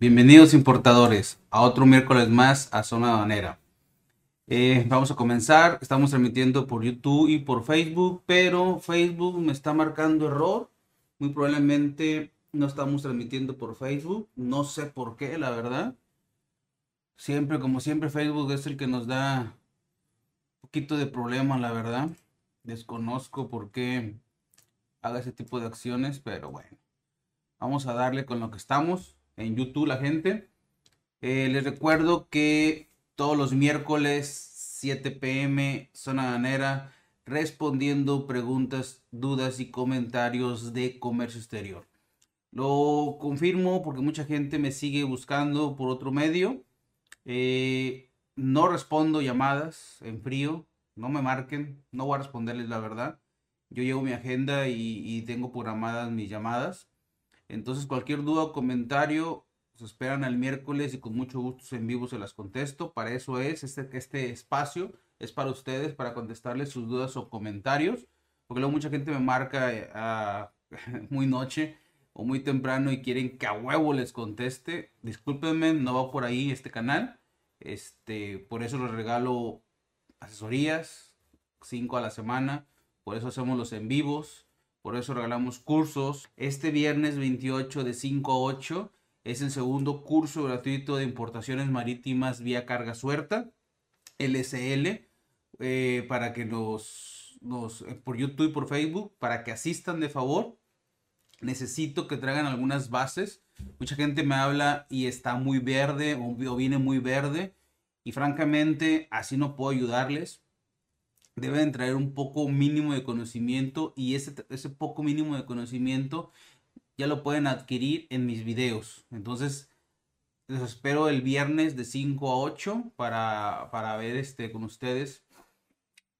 Bienvenidos importadores a otro miércoles más a Zona Aduanera. Eh, vamos a comenzar, estamos transmitiendo por YouTube y por Facebook, pero Facebook me está marcando error. Muy probablemente no estamos transmitiendo por Facebook, no sé por qué, la verdad. Siempre, como siempre, Facebook es el que nos da un poquito de problema, la verdad. Desconozco por qué haga ese tipo de acciones, pero bueno. Vamos a darle con lo que estamos en YouTube, la gente. Eh, les recuerdo que todos los miércoles 7 pm zona ganera respondiendo preguntas, dudas y comentarios de comercio exterior. Lo confirmo porque mucha gente me sigue buscando por otro medio. Eh, no respondo llamadas en frío, no me marquen, no voy a responderles la verdad. Yo llevo mi agenda y, y tengo programadas mis llamadas. Entonces cualquier duda o comentario se esperan el miércoles y con mucho gusto en vivo se las contesto. Para eso es este, este espacio, es para ustedes, para contestarles sus dudas o comentarios. Porque luego mucha gente me marca eh, muy noche o muy temprano y quieren que a huevo les conteste. Discúlpenme, no va por ahí este canal. Este, por eso les regalo asesorías, 5 a la semana. Por eso hacemos los en vivos. Por eso regalamos cursos. Este viernes 28 de 5 a 8 es el segundo curso gratuito de importaciones marítimas vía carga suelta, LSL, eh, para que nos, eh, por YouTube y por Facebook, para que asistan de favor. Necesito que traigan algunas bases. Mucha gente me habla y está muy verde o, viene muy verde. Y francamente, así no puedo ayudarles. Deben traer un poco mínimo de conocimiento y ese, poco mínimo de conocimiento ya lo pueden adquirir en mis videos. Entonces, les espero el viernes de 5 a 8 para, para ver este con ustedes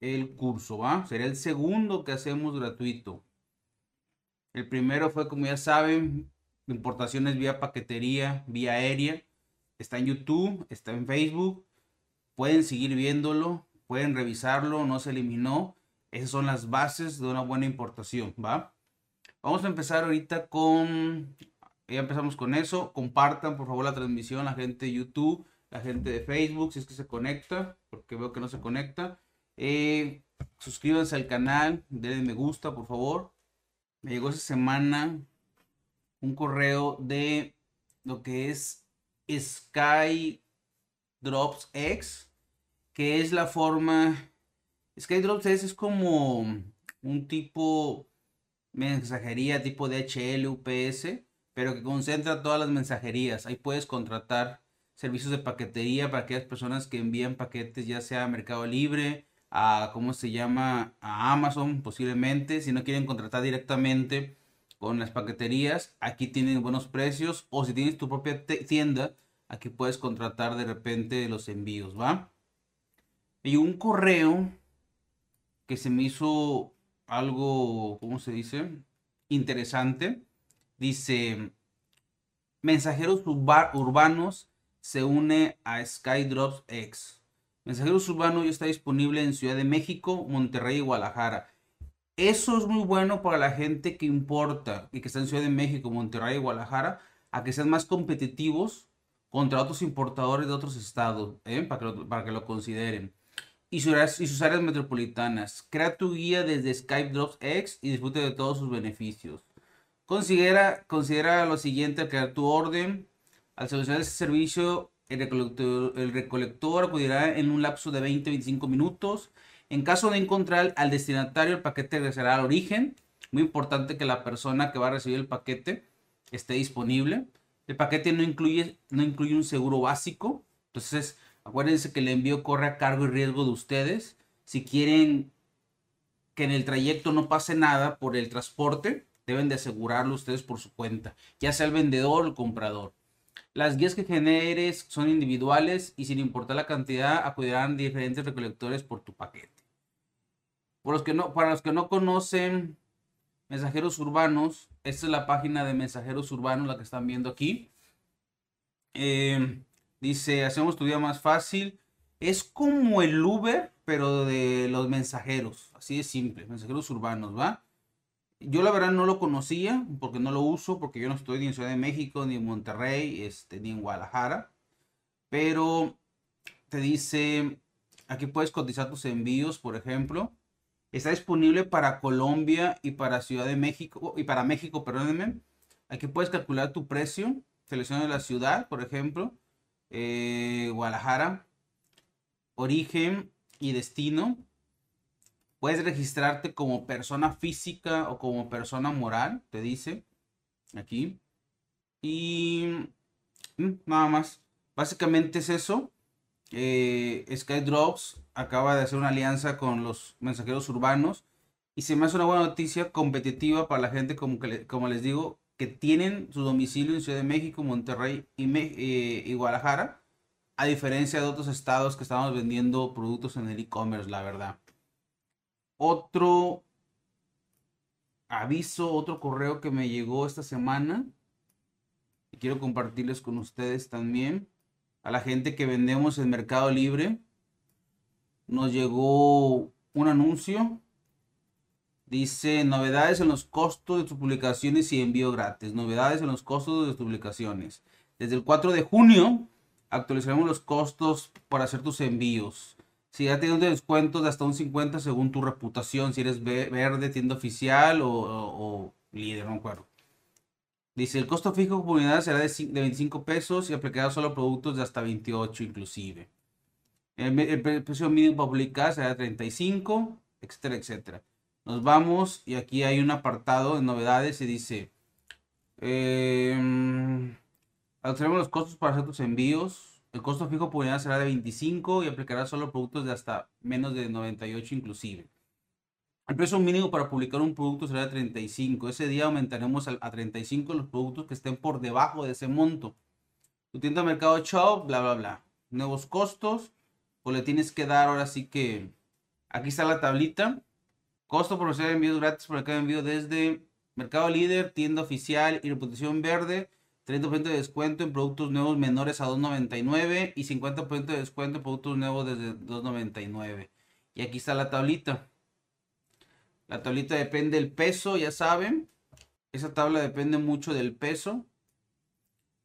el curso, ¿va? Será el segundo que hacemos gratuito. El primero fue, como ya saben, importaciones vía paquetería, vía aérea. Está en YouTube, está en Facebook. Pueden seguir viéndolo, pueden revisarlo, no se eliminó. Esas son las bases de una buena importación, ¿va? Vamos a empezar ahorita con, ya empezamos con eso. Compartan por favor la transmisión, la gente de YouTube, la gente de Facebook, si es que se conecta, porque veo que no se conecta. Eh, suscríbanse al canal, denle me gusta por favor. Me llegó esa semana un correo de lo que es Sky Drops X, que es la forma... Sky Drops X es como un tipo mensajería tipo DHL, UPS, pero que concentra todas las mensajerías. Ahí puedes contratar servicios de paquetería para aquellas personas que envían paquetes, ya sea a Mercado Libre, a, ¿cómo se llama? A Amazon posiblemente. Si no quieren contratar directamente con las paqueterías, aquí tienen buenos precios. O si tienes tu propia tienda, aquí puedes contratar de repente los envíos, ¿va? Y un correo que se me hizo algo, ¿cómo se dice? Interesante. Dice, Mensajeros Urbanos se une a Skydrops X. Mensajeros Urbanos ya está disponible en Ciudad de México, Monterrey y Guadalajara. Eso es muy bueno para la gente que importa y que está en Ciudad de México, Monterrey y Guadalajara, a que sean más competitivos contra otros importadores de otros estados, ¿eh? para, que para que lo consideren y sus, áreas, metropolitanas. Crea tu guía desde Skype Drops X y disfrute de todos sus beneficios. Considera, considera lo siguiente al crear tu orden. Al seleccionar ese servicio, el recolector, el recolector acudirá en un lapso de 20-25 minutos. En caso de encontrar al destinatario, el paquete regresará al origen. Muy importante que la persona que va a recibir el paquete esté disponible. El paquete no incluye, no incluye un seguro básico. Entonces, Acuérdense que el envío corre a cargo y riesgo de ustedes. Si quieren que en el trayecto no pase nada por el transporte, deben de asegurarlo ustedes por su cuenta, ya sea el vendedor o el comprador. Las guías que generes son individuales y sin importar la cantidad acudirán diferentes recolectores por tu paquete. Para los que no conocen mensajeros urbanos, esta es la página de mensajeros urbanos, la que están viendo aquí. Eh, Dice, hacemos tu vida más fácil. Es como el Uber, pero de los mensajeros. Así de simple, mensajeros urbanos, ¿va? Yo la verdad no lo conocía porque no lo uso, porque yo no estoy ni en Ciudad de México, ni en Monterrey, este, ni en Guadalajara. Pero te dice, aquí puedes cotizar tus envíos, por ejemplo. Está disponible para Colombia y para Ciudad de México, y para México, perdónenme. Aquí puedes calcular tu precio. Selecciona la ciudad, por ejemplo. Eh, Guadalajara. Origen y destino Puedes registrarte como persona física o como persona moral, te dice aquí. Y mm, nada más. Básicamente es eso. Eh, Skydrops acaba de hacer una alianza con los mensajeros urbanos y se me hace una buena noticia competitiva para la gente, como, les digo, que tienen su domicilio en Ciudad de México, Monterrey y, eh, y Guadalajara, a diferencia de otros estados que estamos vendiendo productos en el e-commerce, la verdad otro aviso, otro correo que me llegó esta semana y quiero compartirles con ustedes también. A la gente que vendemos en Mercado Libre nos llegó un anuncio. Dice novedades en los costos de tus publicaciones y envío gratis. Novedades en los costos de tus publicaciones. Desde el 4 de junio actualizaremos los costos para hacer tus envíos. Si ya tienes descuentos de hasta un 50 según tu reputación, si eres verde, tienda oficial o, líder, no me acuerdo. Dice, el costo fijo por unidad será de, 25 pesos y aplicará solo productos de hasta 28 inclusive. El, precio mínimo para publicar será de 35, etcétera, etcétera. Nos vamos y aquí hay un apartado de novedades y dice, eh, los costos para hacer tus envíos. El costo fijo por unidad será de 25 y aplicará solo productos de hasta menos de 98 inclusive. El precio mínimo para publicar un producto será de 35. Ese día aumentaremos a 35 los productos que estén por debajo de ese monto. Tu tienda Mercado Shop, bla, bla, bla. Nuevos costos, pues le tienes que dar ahora sí que... Aquí está la tablita. Costo por hacer envíos gratis por cada envío desde Mercado Líder, tienda oficial y reputación verde 30% de descuento en productos nuevos menores a 2.99 y 50% de descuento en productos nuevos desde 2.99. Y aquí está la tablita. La tablita depende del peso, ya saben. Esa tabla depende mucho del peso.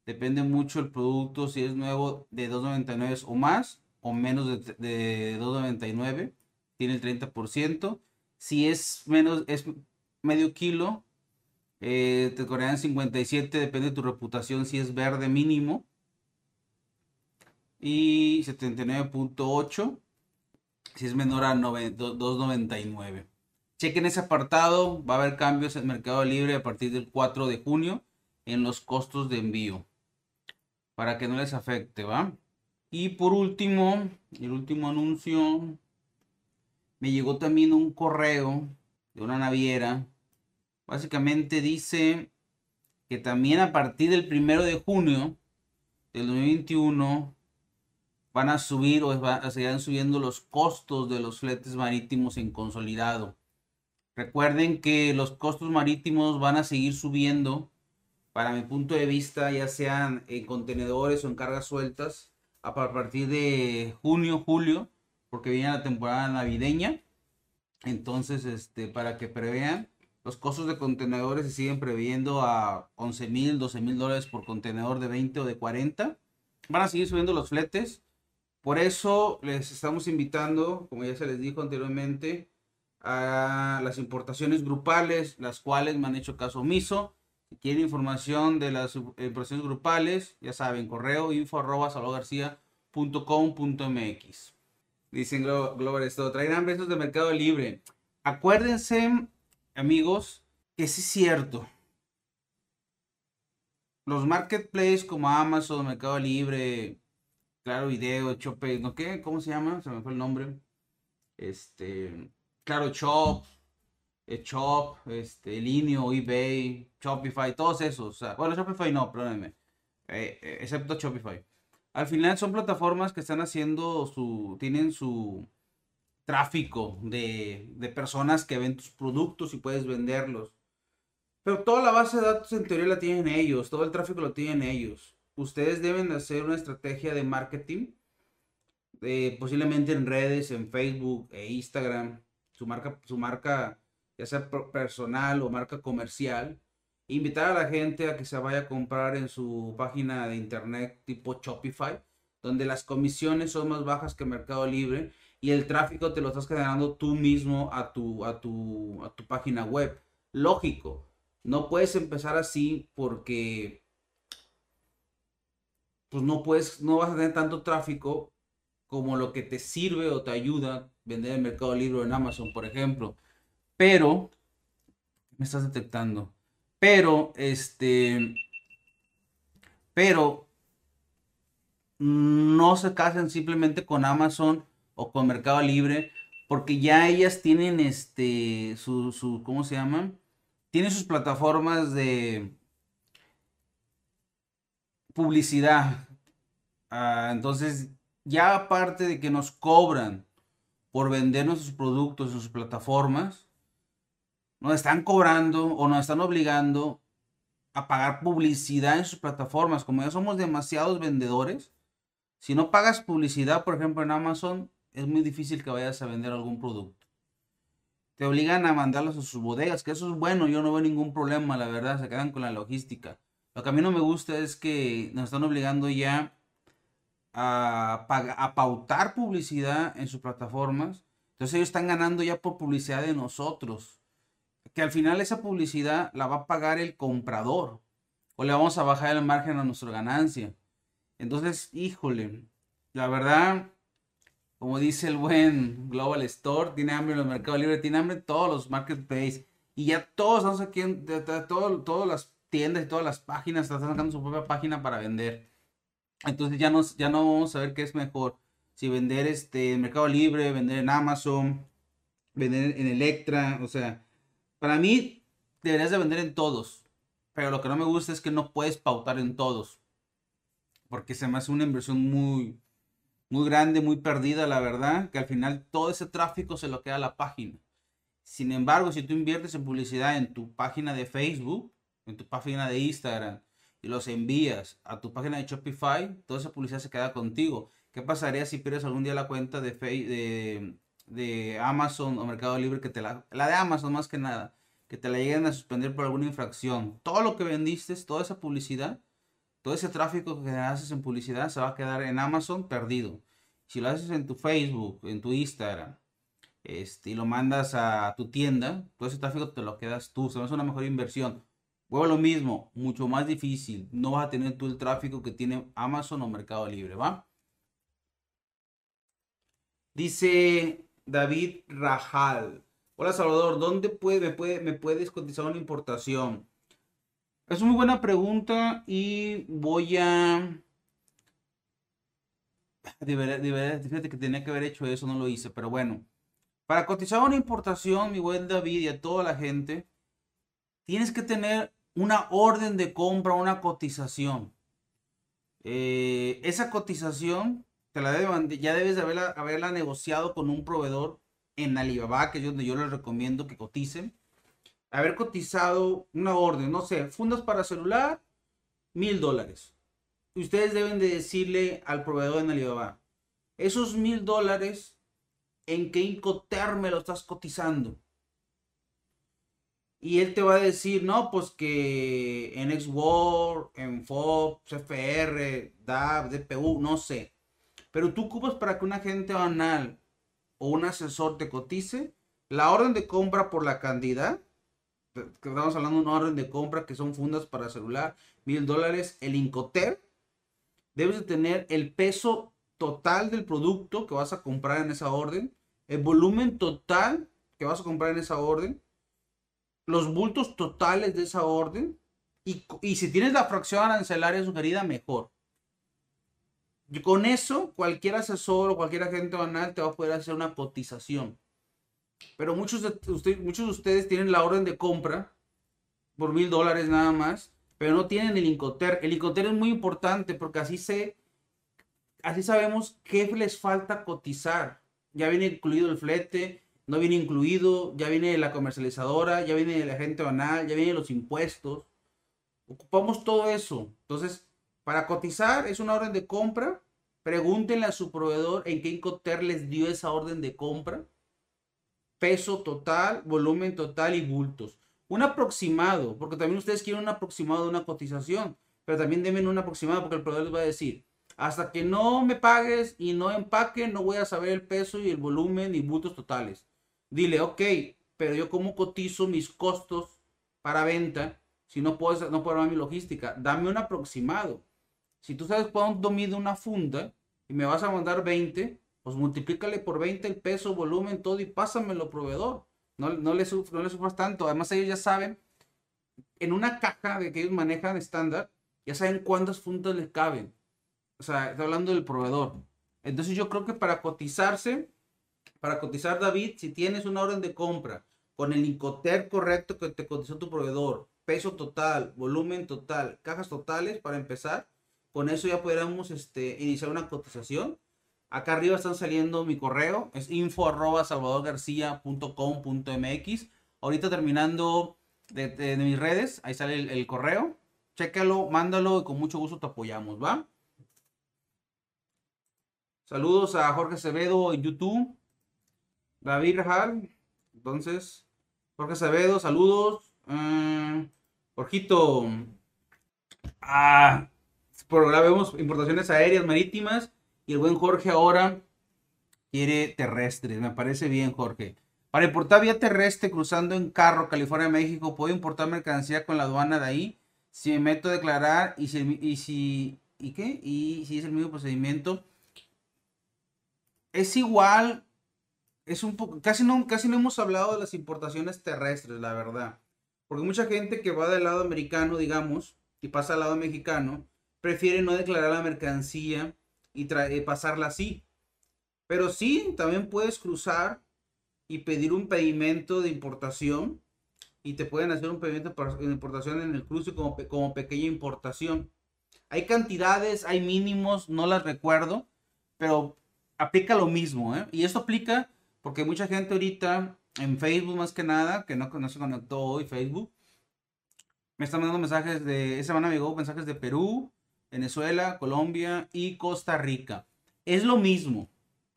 Depende mucho el producto si es nuevo de 2.99 o más o menos de, de 2.99. Tiene el 30%. Si es menos, es medio kilo, eh, te corean 57, depende de tu reputación, si es verde mínimo. Y 79.8, si es menor a 2.99. Chequen ese apartado, va a haber cambios en Mercado Libre a partir del 4 de junio en los costos de envío. Para que no les afecte, ¿va? Y por último, el último anuncio, me llegó también un correo de una naviera básicamente dice que también a partir del primero de junio del 2021 van a subir o seguirán subiendo los costos de los fletes marítimos en consolidado. Recuerden que los costos marítimos van a seguir subiendo, para mi punto de vista, ya sean en contenedores o en cargas sueltas, a partir de junio, julio, porque viene la temporada navideña. Entonces, este, para que prevean, los costos de contenedores se siguen previendo a 11 mil, 12 mil dólares por contenedor de 20 o de 40. Van a seguir subiendo los fletes. Por eso les estamos invitando, como ya se les dijo anteriormente, a las importaciones grupales, las cuales me han hecho caso omiso. Si quieren información de las importaciones grupales, ya saben, correo info arroba mx Dicen Global esto traerán besos de Mercado Libre. Acuérdense amigos, que sí es cierto. Los marketplaces como Amazon, Mercado Libre, Claro Video, Chope, ¿no qué? ¿Cómo se llama? Se me fue el nombre. Este, Claro Shop, Shop, este, Linio, eBay, Shopify, todos esos. bueno, Shopify no, perdónenme. Eh, eh, excepto Shopify. Al final son plataformas que están haciendo su, tienen su, tráfico de, personas que ven tus productos y puedes venderlos. Pero toda la base de datos en teoría la tienen ellos, todo el tráfico lo tienen ellos. Ustedes deben hacer una estrategia de marketing, posiblemente en redes, en Facebook e Instagram. Su marca, su marca ya sea personal o marca comercial, invitar a la gente a que se vaya a comprar en su página de internet tipo Shopify, donde las comisiones son más bajas que Mercado Libre y el tráfico te lo estás generando tú mismo a tu, a tu, a tu página web. Lógico, no puedes empezar así porque pues no puedes, no vas a tener tanto tráfico como lo que te sirve o te ayuda vender en Mercado Libre o en Amazon, por ejemplo. Pero, me estás detectando. Pero, este, pero no se casen simplemente con Amazon o con Mercado Libre, porque ya ellas tienen este, su, su ¿cómo se llama? Tienen sus plataformas de publicidad. Ah, entonces, ya aparte de que nos cobran por vender nuestros productos en sus plataformas, nos están cobrando o nos están obligando a pagar publicidad en sus plataformas. Como ya somos demasiados vendedores, si no pagas publicidad, por ejemplo, en Amazon, es muy difícil que vayas a vender algún producto. Te obligan a mandarlos a sus bodegas, que eso es bueno, yo no veo ningún problema, la verdad, se quedan con la logística. Lo que a mí no me gusta es que nos están obligando ya a, pautar publicidad en sus plataformas. Entonces ellos están ganando ya por publicidad de nosotros. Que al final esa publicidad la va a pagar el comprador. O le vamos a bajar el margen a nuestra ganancia. Entonces, híjole, la verdad, como dice el buen Global Store, tiene hambre en los mercados libres, tiene hambre en todos los marketplaces. Y ya todos estamos aquí, todas las tiendas y todas las páginas están sacando su propia página para vender. Entonces ya no, ya no vamos a ver qué es mejor. Si vender este, en Mercado Libre, vender en Amazon, vender en Electra. O sea, para mí deberías de vender en todos. Pero lo que no me gusta es que no puedes pautar en todos. Porque se me hace una inversión muy, muy grande, muy perdida, la verdad. Que al final todo ese tráfico se lo queda a la página. Sin embargo, si tú inviertes en publicidad en tu página de Facebook, en tu página de Instagram, y los envías a tu página de Shopify, toda esa publicidad se queda contigo. ¿Qué pasaría si pierdes algún día la cuenta de, de, de Amazon o Mercado Libre que te la, la de Amazon más que nada, que te la lleguen a suspender por alguna infracción? Todo lo que vendiste, toda esa publicidad, todo ese tráfico que haces en publicidad se va a quedar en Amazon perdido. Si lo haces en tu Facebook, en tu Instagram, este, y lo mandas a tu tienda, todo ese tráfico te lo quedas tú. Se me hace una mejor inversión. Vuelvo lo mismo, mucho más difícil. No vas a tener tú el tráfico que tiene Amazon o Mercado Libre, ¿va? Dice David Rajal. Hola Salvador, ¿dónde puede, me, puede, puedes cotizar una importación? Es una muy buena pregunta y voy a... fíjate que tenía que haber hecho eso, no lo hice, pero bueno. Para cotizar una importación, mi buen David y a toda la gente, tienes que tener una orden de compra, una cotización. Eh, esa cotización te la ya debes de haberla, negociado con un proveedor en Alibaba, que es donde yo les recomiendo que coticen. Haber cotizado una orden, no sé, fundas para celular, mil dólares. Ustedes deben de decirle al proveedor en Alibaba, esos mil dólares, ¿en qué Incoterm lo estás cotizando? Y él te va a decir, no, pues que en XWORD, en FOB, CFR, DAP, DPU, no sé. Pero tú ocupas para que un agente banal o un asesor te cotice la orden de compra por la cantidad. Estamos hablando de una orden de compra que son fundas para celular, mil dólares. El Incoter, debes de tener el peso total del producto que vas a comprar en esa orden, el volumen total que vas a comprar en esa orden los bultos totales de esa orden y, si tienes la fracción arancelaria sugerida, mejor. Con eso, cualquier asesor o cualquier agente banal te va a poder hacer una cotización. Pero muchos de, muchos de ustedes tienen la orden de compra por mil dólares nada más, pero no tienen el Incoter. El Incoter es muy importante porque así, se, así sabemos qué les falta cotizar. Ya viene incluido el flete, no viene incluido, ya viene la comercializadora, ya viene el agente banal, ya vienen los impuestos. Ocupamos todo eso. Entonces, para cotizar es una orden de compra. Pregúntenle a su proveedor en qué Incoter les dio esa orden de compra. peso total, volumen total y bultos. Un aproximado, porque también ustedes quieren un aproximado de una cotización, pero también deben un aproximado porque el proveedor les va a decir, hasta que no me pagues y no empaque, no voy a saber el peso y el volumen y bultos totales. Dile, ok, pero yo cómo cotizo mis costos para venta si no puedo, no puedo armar mi logística. Dame un aproximado. Si tú sabes cuánto mide una funda y me vas a mandar 20, pues multiplícale por 20 el peso, volumen, todo y pásamelo, proveedor. No, no, le no le sufras tanto. Además, ellos ya saben, en una caja de que ellos manejan estándar, ya saben cuántas fundas les caben. O sea, está hablando del proveedor. Entonces yo creo que para cotizarse, para cotizar David, si tienes una orden de compra con el Incoter correcto que te cotizó tu proveedor, peso total, volumen total, cajas totales para empezar, con eso ya podríamos este, iniciar una cotización Acá arriba están saliendo mi correo, es info arroba. Ahorita terminando de, mis redes, ahí sale el, correo. Chécalo, mándalo y con mucho gusto te apoyamos, ¿va? Saludos a Jorge Acevedo en YouTube. David Rajal. Entonces, Jorge Acevedo, saludos. Uh, Jorgito. Ah, por ahora vemos importaciones aéreas marítimas. Y el buen Jorge ahora quiere terrestres. Me parece bien, Jorge. Para importar vía terrestre cruzando en carro California, México, puedo importar mercancía con la aduana de ahí. Si me meto a declarar y si, y si, ¿y qué? Y si es el mismo procedimiento. Es igual, es un poco, casi no, casi no hemos hablado de las importaciones terrestres, la verdad. Porque mucha gente que va del lado americano, digamos, y pasa al lado mexicano, prefiere no declarar la mercancía y eh, pasarla así. Pero sí, también puedes cruzar y pedir un pedimento de importación y te pueden hacer un pedimento de importación en el cruce como, como pequeña importación. Hay cantidades, hay mínimos, no las recuerdo, pero aplica lo mismo. ¿eh? Y esto aplica porque mucha gente ahorita en Facebook más que nada, que no, se conectó hoy Facebook, me están mandando mensajes de, esa semana me llegó mensajes de Perú, Venezuela, Colombia y Costa Rica. Es lo mismo,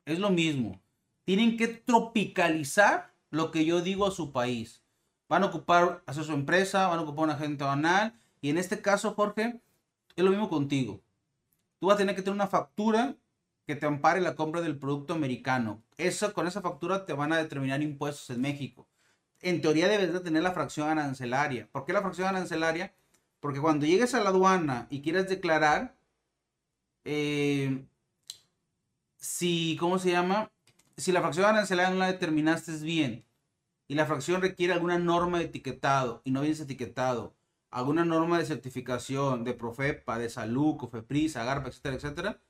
es lo mismo. Tienen que tropicalizar lo que yo digo a su país. Van a ocupar, hacer su empresa, van a ocupar un agente banal. Y en este caso, Jorge, es lo mismo contigo. Tú vas a tener que tener una factura que te ampare la compra del producto americano. Eso, con esa factura te van a determinar impuestos en México. En teoría debes de tener la fracción arancelaria. ¿Por qué la fracción arancelaria? Porque cuando llegues a la aduana y quieras declarar, eh, si, ¿cómo se llama? Si la fracción arancelaria no la determinaste bien y la fracción requiere alguna norma de etiquetado y no vienes etiquetado, alguna norma de certificación de Profepa, de Salud, Cofepris, Agarpa, etcétera, etcétera,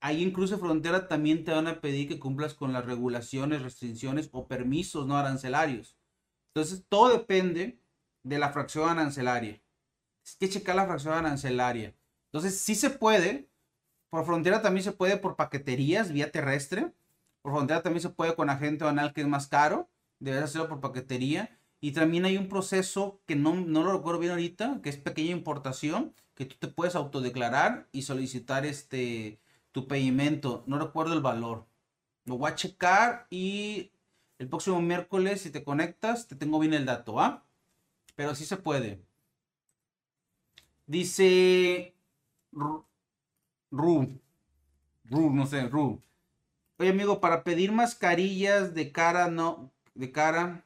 ahí en cruce frontera también te van a pedir que cumplas con las regulaciones, restricciones o permisos no arancelarios. Entonces, todo depende de la fracción arancelaria que checar la fracción arancelaria. Entonces, sí se puede. Por frontera también se puede por paqueterías vía terrestre. Por frontera también se puede con agente banal que es más caro. Debes hacerlo por paquetería. Y también hay un proceso que no, no lo recuerdo bien ahorita, que es pequeña importación, que tú te puedes autodeclarar y solicitar este tu pedimento. No recuerdo el valor. Lo voy a checar y el próximo miércoles, si te conectas, te tengo bien el dato, ¿va? Pero sí se puede. Dice Ru, Ru, no sé, Ru. Oye, amigo, para pedir mascarillas de cara, no, de cara,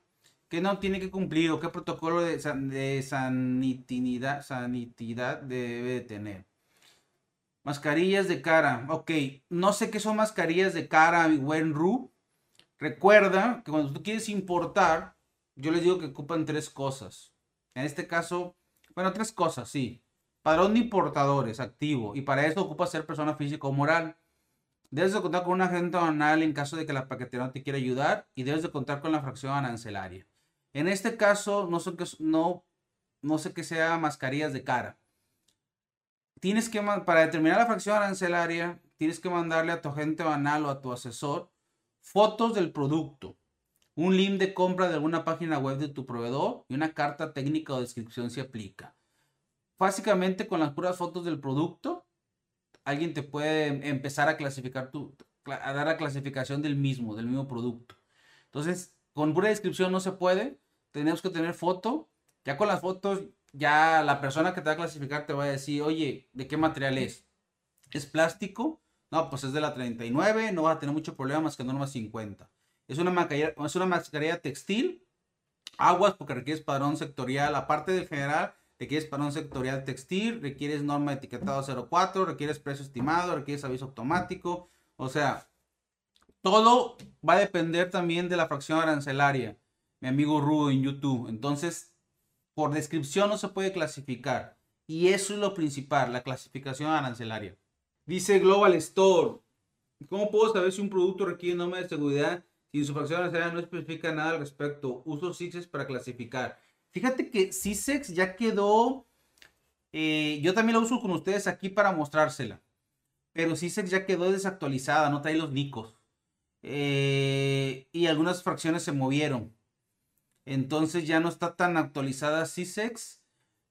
¿qué no tiene que cumplir o qué protocolo de, de sanitidad, sanitidad debe tener? Mascarillas de cara. Ok, no sé qué son mascarillas de cara, mi buen Ru. Recuerda que cuando tú quieres importar, yo les digo que ocupan tres cosas. En este caso, bueno, tres cosas, sí. Padrón de importadores activo y para eso ocupa ser persona física o moral. Debes de contar con un agente banal en caso de que la paquetería no te quiera ayudar y debes de contar con la fracción arancelaria. En este caso, no sé que, no, no sé sea mascarillas de cara. Tienes que, para determinar la fracción arancelaria, tienes que mandarle a tu agente banal o a tu asesor fotos del producto, un link de compra de alguna página web de tu proveedor y una carta técnica o descripción si aplica básicamente con las puras fotos del producto, alguien te puede empezar a clasificar tu, a dar la clasificación del mismo, del mismo producto. Entonces, con pura descripción no se puede. Tenemos que tener foto. Ya con las fotos, ya la persona que te va a clasificar te va a decir, oye, ¿de qué material es? ¿Es plástico? No, pues es de la 39, no va a tener mucho problema más que norma 50. Es una mascarilla, es una mascarilla textil, aguas porque requieres padrón sectorial, aparte del general, requieres padrón sectorial textil, requieres norma de etiquetado 04, requieres precio estimado, requieres aviso automático, o sea, todo va a depender también de la fracción arancelaria, mi amigo Rudo en YouTube. Entonces, por descripción no se puede clasificar. Y eso es lo principal, la clasificación arancelaria. Dice Global Store. ¿Cómo puedo saber si un producto requiere norma de seguridad si su fracción arancelaria no especifica nada al respecto? Uso CISEX para clasificar. Fíjate que CISEX ya quedó. Eh, yo también lo uso con ustedes aquí para mostrársela. Pero CISEX ya quedó desactualizada, no trae los nicos. Eh, y algunas fracciones se movieron. Entonces ya no está tan actualizada CISEX.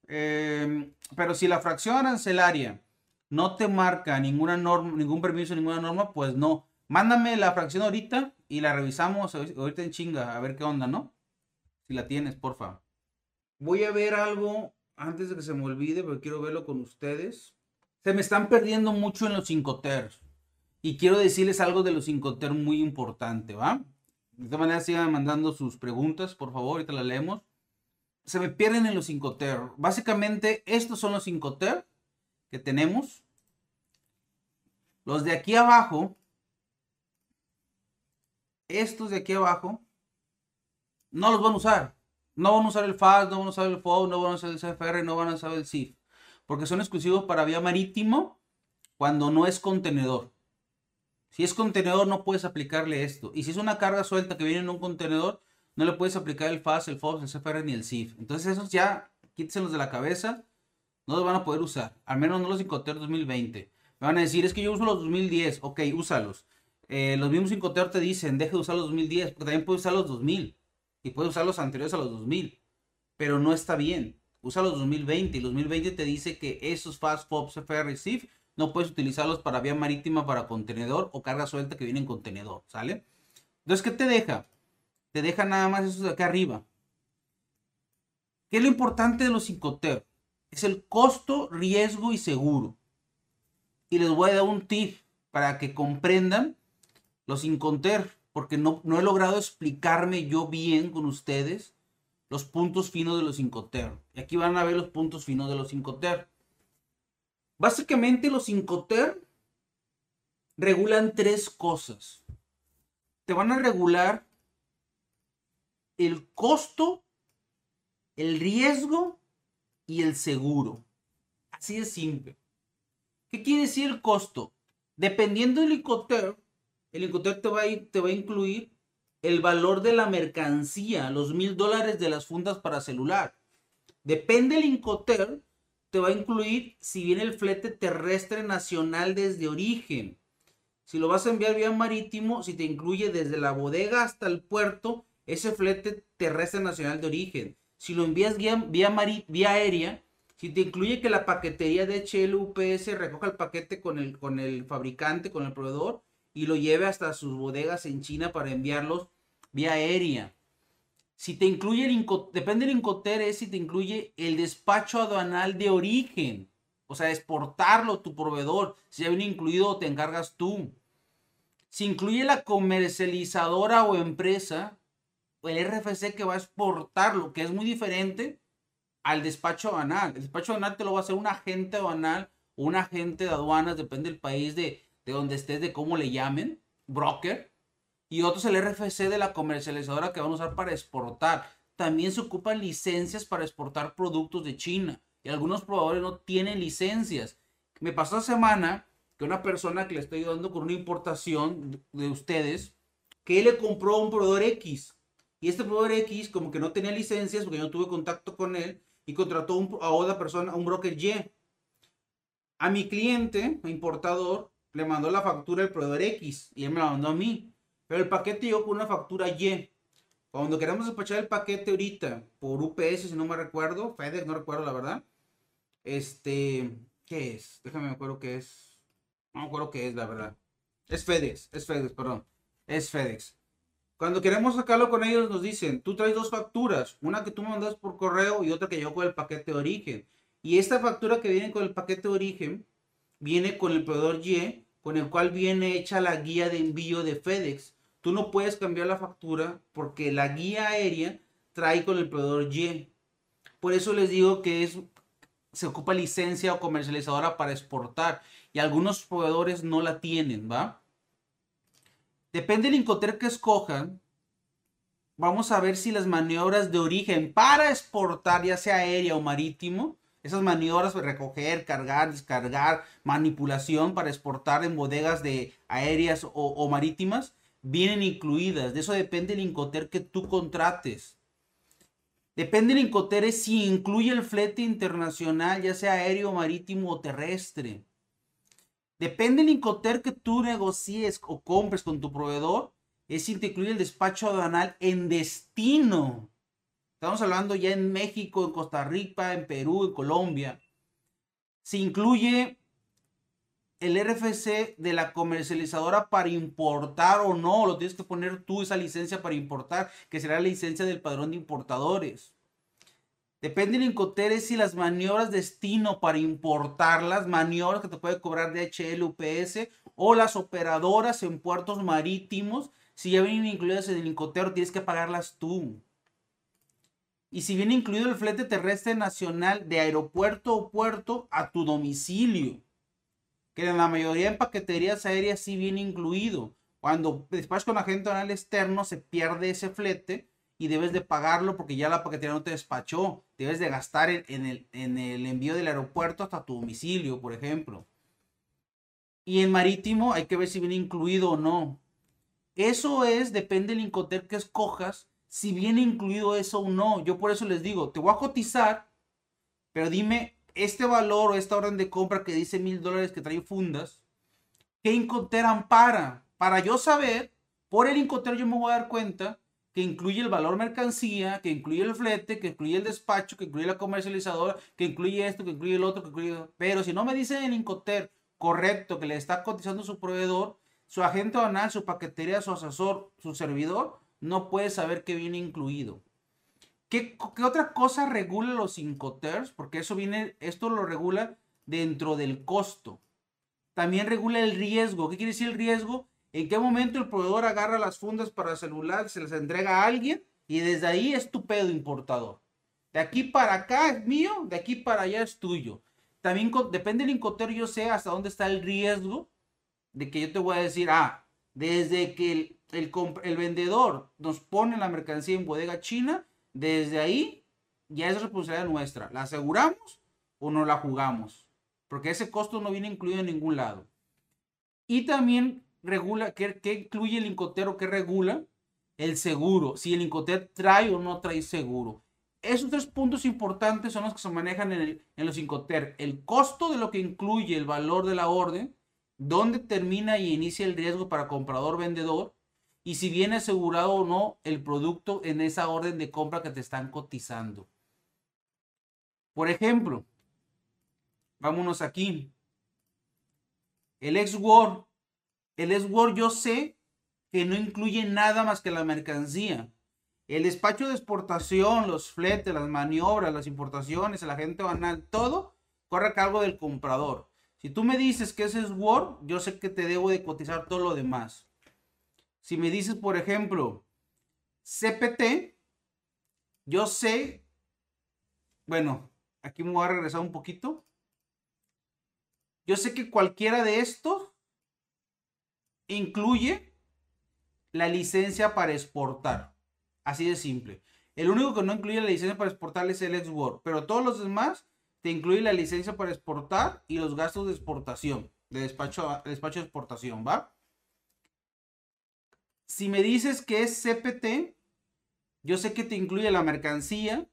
Em, pero si la fracción arancelaria no te marca ninguna norma, ningún permiso, ninguna norma, pues no. Mándame la fracción ahorita y la revisamos ahorita en chinga, a ver qué onda, ¿no? Si la tienes, porfa. Voy a ver algo antes de que se me olvide, porque quiero verlo con ustedes. Se me están perdiendo mucho en los 5 y quiero decirles algo de los Incoter muy importante, ¿va? De esta manera sigan mandando sus preguntas, por favor, ahorita las leemos. Se me pierden en los Incoter. Básicamente, estos son los Incoter que tenemos. Los de aquí abajo, estos de aquí abajo, no los van a usar. No van a usar el FAS, no van a usar el FOB, no van a usar el CFR, no van a usar el CIF. Porque son exclusivos para vía marítimo cuando no es contenedor. Si es contenedor, no puedes aplicarle esto. Y si es una carga suelta que viene en un contenedor, no le puedes aplicar el FAS, el FOB, el CFR ni el CIF. Entonces esos ya quítenselos de la cabeza. No los van a poder usar. Al menos no los Incoter 2020. Me van a decir, es que yo uso los 2010. Ok, úsalos. Eh, los mismos Incoter te dicen, deje de usar los 2010. Porque también puedes usar los 2000. Y puedes usar los anteriores a los 2000. Pero no está bien. Usa los 2020. Y los 2020 te dice que esos FAS, FOB, CFR y CIF no puedes utilizarlos para vía marítima, para contenedor o carga suelta que viene en contenedor, ¿sale? Entonces, ¿qué te deja? Te deja nada más eso de acá arriba. ¿Qué es lo importante de los Incoterm? Es el costo, riesgo y seguro. Y les voy a dar un tip para que comprendan los Incoterm, porque no, no he logrado explicarme yo bien con ustedes los puntos finos de los Incoterm. Y aquí van a ver los puntos finos de los Incoterm. Básicamente los Incoterm regulan tres cosas. Te van a regular el costo, el riesgo y el seguro. Así de simple. ¿Qué quiere decir el costo? Dependiendo del Incoterm, el Incoterm te va, a, incluir el valor de la mercancía, los mil dólares de las fundas para celular. Depende del Incoterm, te va a incluir si viene el flete terrestre nacional desde origen. Si lo vas a enviar vía marítimo, si te incluye desde la bodega hasta el puerto, ese flete terrestre nacional de origen. Si lo envías vía, vía, aérea, si te incluye que la paquetería de HL UPS recoja el paquete con el fabricante, con el proveedor, y lo lleve hasta sus bodegas en China para enviarlos vía aérea. Si te incluye el depende del Incoter, es si te incluye el despacho aduanal de origen. O sea, exportarlo tu proveedor. Si ya viene incluido, te encargas tú. Si incluye la comercializadora o empresa, o el RFC que va a exportarlo, que es muy diferente al despacho aduanal. El despacho aduanal te lo va a hacer un agente aduanal o un agente de aduanas, depende del país de, de donde estés, de cómo le llamen, broker y otro es el RFC de la comercializadora que van a usar para exportar. También se ocupan licencias para exportar productos de China y algunos proveedores no tienen licencias. Me pasó la semana que una persona que le estoy ayudando con una importación de ustedes, que él le compró a un proveedor X y este proveedor X como que no tenía licencias porque yo tuve contacto con él y contrató a otra persona, a un broker Y. A mi cliente, importador, le mandó la factura del proveedor X y él me la mandó a mí. Pero el paquete llegó con una factura Y. Cuando queremos despachar el paquete ahorita por UPS, si no me recuerdo, FedEx, no recuerdo la verdad. Este, ¿qué es? Déjame me acuerdo qué es. No me acuerdo qué es, la verdad. Es FedEx, es FedEx, perdón. Es FedEx. Cuando queremos sacarlo con ellos nos dicen, tú traes dos facturas, una que tú mandas por correo y otra que yo con el paquete de origen. Y esta factura que viene con el paquete de origen viene con el proveedor Y, con el cual viene hecha la guía de envío de FedEx. Tú no puedes cambiar la factura porque la guía aérea trae con el proveedor Y. Por eso les digo que es, se ocupa licencia o comercializadora para exportar y algunos proveedores no la tienen, ¿va? Depende del Incoterm que escojan. Vamos a ver si las maniobras de origen para exportar, ya sea aérea o marítimo, esas maniobras de recoger, cargar, descargar, manipulación para exportar en bodegas de aéreas o, marítimas, vienen incluidas. De eso depende el Incoterm que tú contrates. Depende del Incoterm si incluye el flete internacional, ya sea aéreo, marítimo o terrestre. Depende del Incoterm que tú negocies o compres con tu proveedor, es si te incluye el despacho aduanal en destino. Estamos hablando ya en México, en Costa Rica, en Perú, en Colombia. Si incluye el RFC de la comercializadora para importar o no, lo tienes que poner tú esa licencia para importar, que será la licencia del padrón de importadores. Depende del Incoterm si las maniobras destino para importar las maniobras que te puede cobrar DHL, UPS o las operadoras en puertos marítimos, si ya vienen incluidas en el Incoterm, tienes que pagarlas tú. Y si viene incluido el flete terrestre nacional de aeropuerto o puerto a tu domicilio, que en la mayoría de paqueterías aéreas sí viene incluido. Cuando despachas con agente aduanal externo se pierde ese flete y debes de pagarlo porque ya la paquetería no te despachó. Debes de gastar en, el, en el envío del aeropuerto hasta tu domicilio, por ejemplo. Y en marítimo hay que ver si viene incluido o no. Eso es, depende del Incoterm que escojas, si viene incluido eso o no. Yo por eso les digo, te voy a cotizar, pero dime este valor o esta orden de compra que dice mil dólares que trae fundas, ¿qué Incoterm ampara? Para yo saber, por el Incoterm yo me voy a dar cuenta que incluye el valor mercancía, que incluye el flete, que incluye el despacho, que incluye la comercializadora, que incluye esto, que incluye el otro, que incluye... Pero si no me dice en Incoter correcto que le está cotizando su proveedor, su agente banal, su paquetería, su asesor, su servidor, no puede saber qué viene incluido. ¿Qué, qué otra cosa regula los Incoterms? Porque eso viene, esto lo regula dentro del costo. También regula el riesgo. ¿Qué quiere decir el riesgo? en qué momento el proveedor agarra las fundas para celular, se las entrega a alguien y desde ahí es tu pedo importador. De aquí para acá es mío, de aquí para allá es tuyo. También depende del Incoterm, yo sé hasta dónde está el riesgo de que yo te voy a decir, ah, desde que el, el, vendedor nos pone la mercancía en bodega china, desde ahí ya es responsabilidad nuestra. ¿La aseguramos o no la jugamos? Porque ese costo no viene incluido en ningún lado. Y también regula, qué, incluye el Incoterm qué regula? El seguro, si el Incoterm trae o no trae seguro. Esos tres puntos importantes son los que se manejan en, en los Incoterm. El costo de lo que incluye el valor de la orden, dónde termina y inicia el riesgo para comprador-vendedor, y si viene asegurado o no el producto en esa orden de compra que te están cotizando. Por ejemplo, vámonos aquí. El ex-Word el S-Word yo sé que no incluye nada más que la mercancía. El despacho de exportación, los fletes, las maniobras, las importaciones, el agente banal, todo corre a cargo del comprador. Si tú me dices que ese es Word, yo sé que te debo de cotizar todo lo demás. Si me dices, por ejemplo, CPT, yo sé, bueno, aquí me voy a regresar un poquito. Yo sé que cualquiera de estos incluye la licencia para exportar. Así de simple. El único que no incluye la licencia para exportar es el X-Word, pero todos los demás te incluye la licencia para exportar y los gastos de exportación, de despacho, despacho de exportación, ¿va? Si me dices que es CPT, yo sé que te incluye la mercancía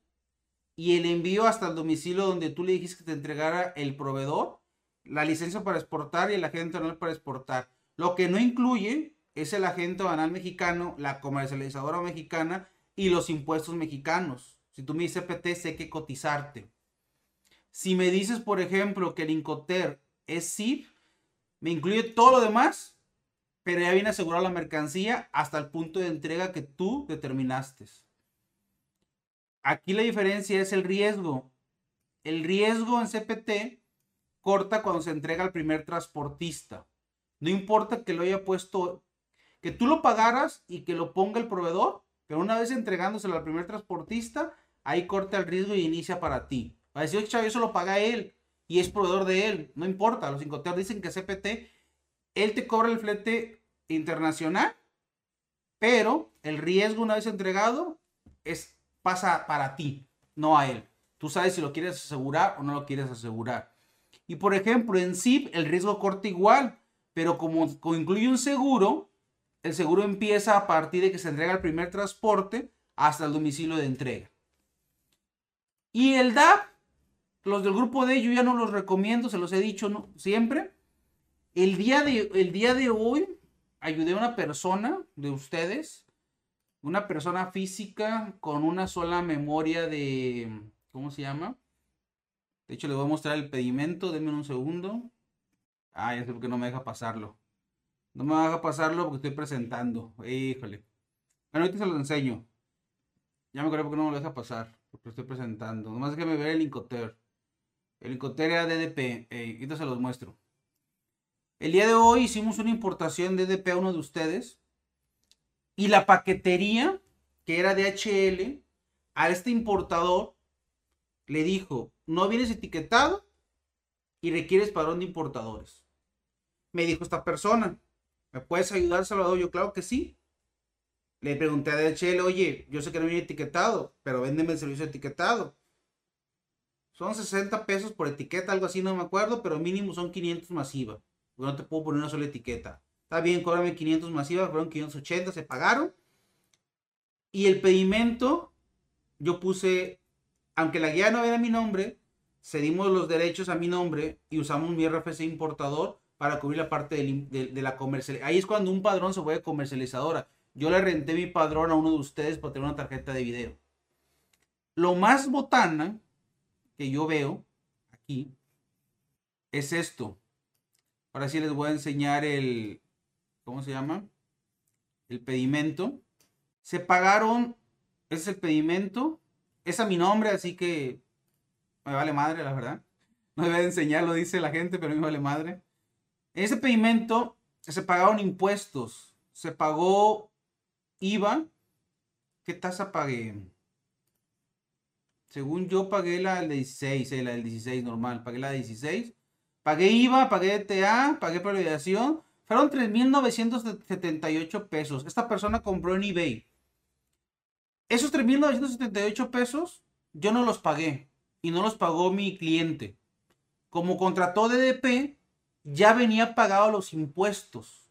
y el envío hasta el domicilio donde tú le dijiste que te entregara el proveedor, la licencia para exportar y el agente anual para exportar. Lo que no incluye es el agente banal mexicano, la comercializadora mexicana y los impuestos mexicanos. Si tú me dices PT, sé que cotizarte. Si me dices, por ejemplo, que el Incoter es CIF, me incluye todo lo demás, pero ya viene asegurada la mercancía hasta el punto de entrega que tú determinaste. Aquí la diferencia es el riesgo. El riesgo en CPT corta cuando se entrega al primer transportista. No importa que lo haya puesto, que tú lo pagaras y que lo ponga el proveedor, pero una vez entregándoselo al primer transportista, ahí corta el riesgo y inicia para ti. Va a decir, chaval, eso lo paga él y es proveedor de él. No importa, los incoteros dicen que CPT, él te cobra el flete internacional, pero el riesgo una vez entregado es, pasa para ti, no a él. Tú sabes si lo quieres asegurar o no lo quieres asegurar. Y por ejemplo, en ZIP el riesgo corta igual, pero como, incluye un seguro, el seguro empieza a partir de que se entrega el primer transporte hasta el domicilio de entrega. Y el DAP, los del grupo D, yo ya no los recomiendo, se los he dicho siempre. El día, de, el día de hoy ayudé a una persona de ustedes, una persona física con una sola memoria de, ¿cómo se llama? De hecho, le voy a mostrar el pedimento, denme un segundo. Ah, ya sé por qué no me deja pasarlo. No me deja pasarlo porque estoy presentando. Híjole. Bueno, ahorita se lo enseño. Ya me acuerdo por qué no me lo deja pasar. Porque estoy presentando. Nomás que me vea el Incoter. El Incoter era DDP. ahorita se los muestro. El día de hoy hicimos una importación de DDP a uno de ustedes. Y la paquetería, que era DHL, a este importador le dijo, no vienes etiquetado y requieres padrón de importadores. Me dijo esta persona, ¿me puedes ayudar, Salvador? Yo, claro que sí. Le pregunté a DHL, oye, yo sé que no viene etiquetado, pero véndeme el servicio etiquetado. Son 60 pesos por etiqueta, algo así, no me acuerdo, pero mínimo son 500 masiva. No te puedo poner una sola etiqueta. Está bien, cóbrame 500 masiva, fueron 580, se pagaron. Y el pedimento, yo puse aunque la guía no era mi nombre, cedimos los derechos a mi nombre y usamos mi RFC importador para cubrir la parte de, la comercialización. Ahí es cuando un padrón se vuelve comercializadora. Yo le renté mi padrón a uno de ustedes para tener una tarjeta de video. Lo más botana que yo veo aquí es esto. Ahora sí les voy a enseñar el, ¿cómo se llama? El pedimento. Se pagaron, ese es el pedimento, es a mi nombre, así que me vale madre, la verdad. No debe enseñarlo, dice la gente, pero me vale madre. Ese pedimento se pagaron impuestos, se pagó IVA. ¿Qué tasa pagué? Según yo pagué la del 16, eh, la del 16 normal, pagué la de 16. Pagué IVA, pagué TA, pagué prevalidación. Fueron 3.978 pesos. Esta persona compró en eBay. Esos 3.978 pesos yo no los pagué y no los pagó mi cliente. Como contrató DDP, ya venía pagado los impuestos.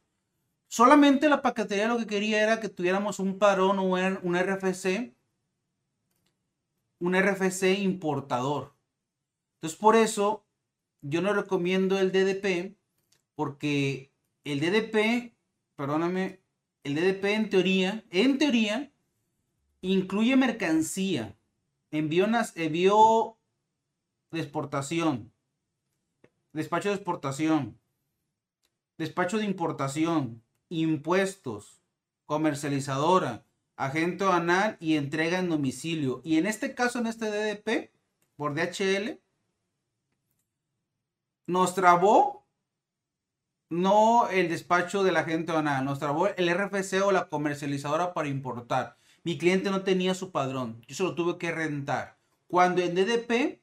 Solamente la paquetería lo que quería era que tuviéramos un padrón o un RFC, un RFC importador. Entonces por eso yo no recomiendo el DDP porque el DDP, perdóname, el DDP en teoría, en teoría, Incluye mercancía, envío, envío de exportación, despacho de exportación, despacho de importación, impuestos, comercializadora, agente anal y entrega en domicilio. Y en este caso, en este DDP, por DHL, nos trabó no el despacho del agente anal, nos trabó el RFC o la comercializadora para importar. Mi cliente no tenía su padrón. Yo se lo tuve que rentar. Cuando en DDP,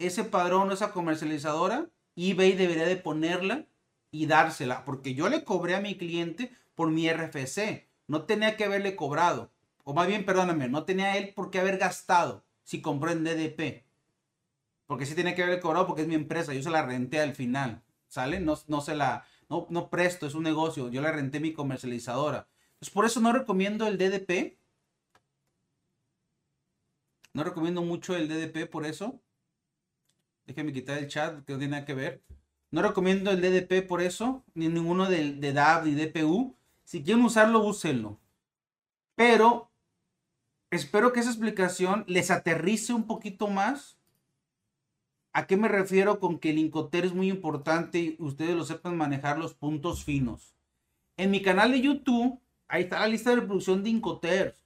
ese padrón o esa comercializadora, eBay debería de ponerla y dársela. Porque yo le cobré a mi cliente por mi RFC. No tenía que haberle cobrado. O más bien, perdóname, no tenía él por qué haber gastado si compró en DDP. Porque sí tenía que haberle cobrado porque es mi empresa. Yo se la renté al final. ¿Sale? No, no se la... No, no presto, es un negocio. Yo le renté mi comercializadora. Por eso no recomiendo el DDP no recomiendo mucho el DDP por eso. Déjenme quitar el chat que no tiene nada que ver. No recomiendo el DDP por eso, ni ninguno de, de DAB ni DPU. Si quieren usarlo, úsenlo. Pero espero que esa explicación les aterrice un poquito más. ¿A qué me refiero con que el Incoter es muy importante y ustedes lo sepan manejar los puntos finos? En mi canal de YouTube, ahí está la lista de reproducción de Incoters.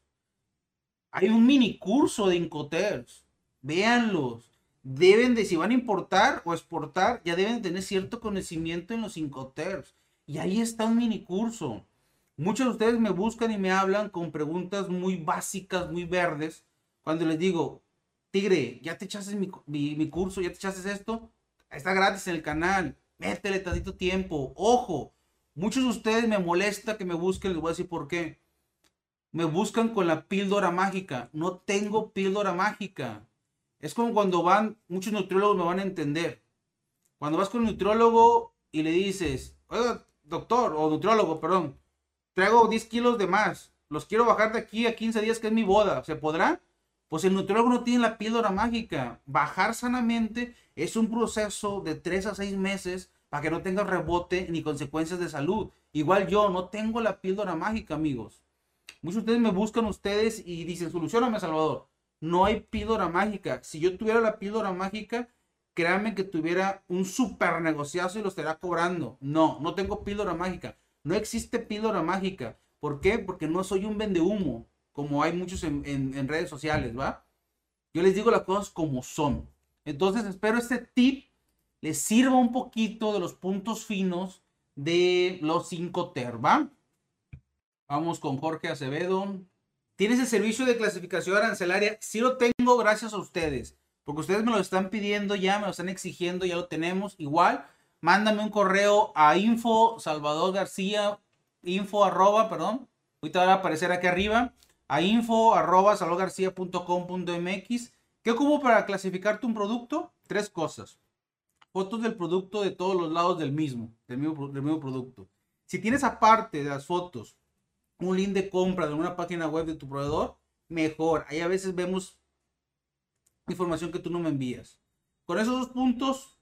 Hay un mini curso de Incoters. Véanlos. Deben de, si van a importar o exportar, ya deben tener cierto conocimiento en los Incoters. Y ahí está un mini curso. Muchos de ustedes me buscan y me hablan con preguntas muy básicas, muy verdes. Cuando les digo, Tigre, ya te echaste mi, curso, ya te echaste esto, está gratis en el canal. Métele tantito tiempo. Ojo, muchos de ustedes me molesta que me busquen, les voy a decir por qué. Me buscan con la píldora mágica. No tengo píldora mágica. Es como cuando van, muchos nutriólogos me van a entender. Cuando vas con un nutriólogo y le dices, oiga, doctor, o nutriólogo, perdón, traigo 10 kilos de más, los quiero bajar de aquí a 15 días que es mi boda, ¿se podrá? Pues el nutriólogo no tiene la píldora mágica. Bajar sanamente es un proceso de 3 a 6 meses para que no tenga rebote ni consecuencias de salud. Igual yo no tengo la píldora mágica, amigos. Muchos de ustedes me buscan ustedes y dicen, solucioname, Salvador. No hay píldora mágica. Si yo tuviera la píldora mágica, créanme que tuviera un super negociazo y lo estaría cobrando. No, no tengo píldora mágica. No existe píldora mágica. ¿Por qué? Porque no soy un vende humo, como hay muchos en, redes sociales, ¿va? Yo les digo las cosas como son. Entonces espero este tip les sirva un poquito de los puntos finos de los 5 TER, ¿va? Vamos con Jorge Acevedo. ¿Tienes el servicio de clasificación arancelaria? Sí lo tengo gracias a ustedes. Porque ustedes me lo están pidiendo ya, me lo están exigiendo, ya lo tenemos. Igual, mándame un correo a info Salvador García, info arroba, perdón. Ahorita va a aparecer aquí arriba. A info arroba salvadorgarcía.com.mx. ¿Qué ocupo para clasificarte un producto? Tres cosas. Fotos del producto de todos los lados del mismo, del mismo, del mismo producto. Si tienes aparte de las fotos un link de compra de una página web de tu proveedor, mejor. Ahí a veces vemos información que tú no me envías. Con esos dos puntos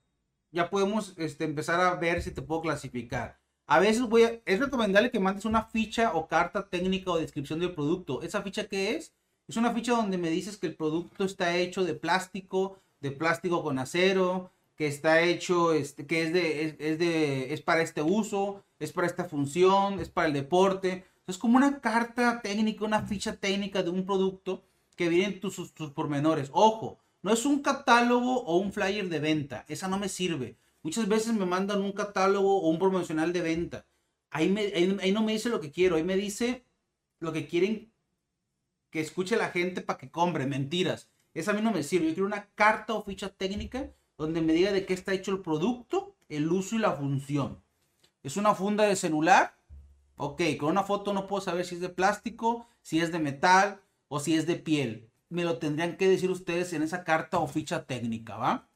ya podemos este, empezar a ver si te puedo clasificar. A veces es recomendable que mandes una ficha o carta técnica o descripción del producto. ¿Esa ficha qué es? Es una ficha donde me dices que el producto está hecho de plástico, de plástico con acero, que está hecho, este, que es de, es, de, es para este uso, es para esta función, es para el deporte. Es como una carta técnica, una ficha técnica de un producto que vienen tus, tus pormenores. Ojo, no es un catálogo o un flyer de venta. Esa no me sirve. Muchas veces me mandan un catálogo o un promocional de venta. Ahí, me, no me dice lo que quiero. Ahí me dice lo que quieren que escuche la gente para que compre. Mentiras. Esa a mí no me sirve. Yo quiero una carta o ficha técnica donde me diga de qué está hecho el producto, el uso y la función. Es una funda de celular. Ok, con una foto no puedo saber si es de plástico, si es de metal o si es de piel me lo tendrían que decir ustedes en esa carta o ficha técnica, ¿va?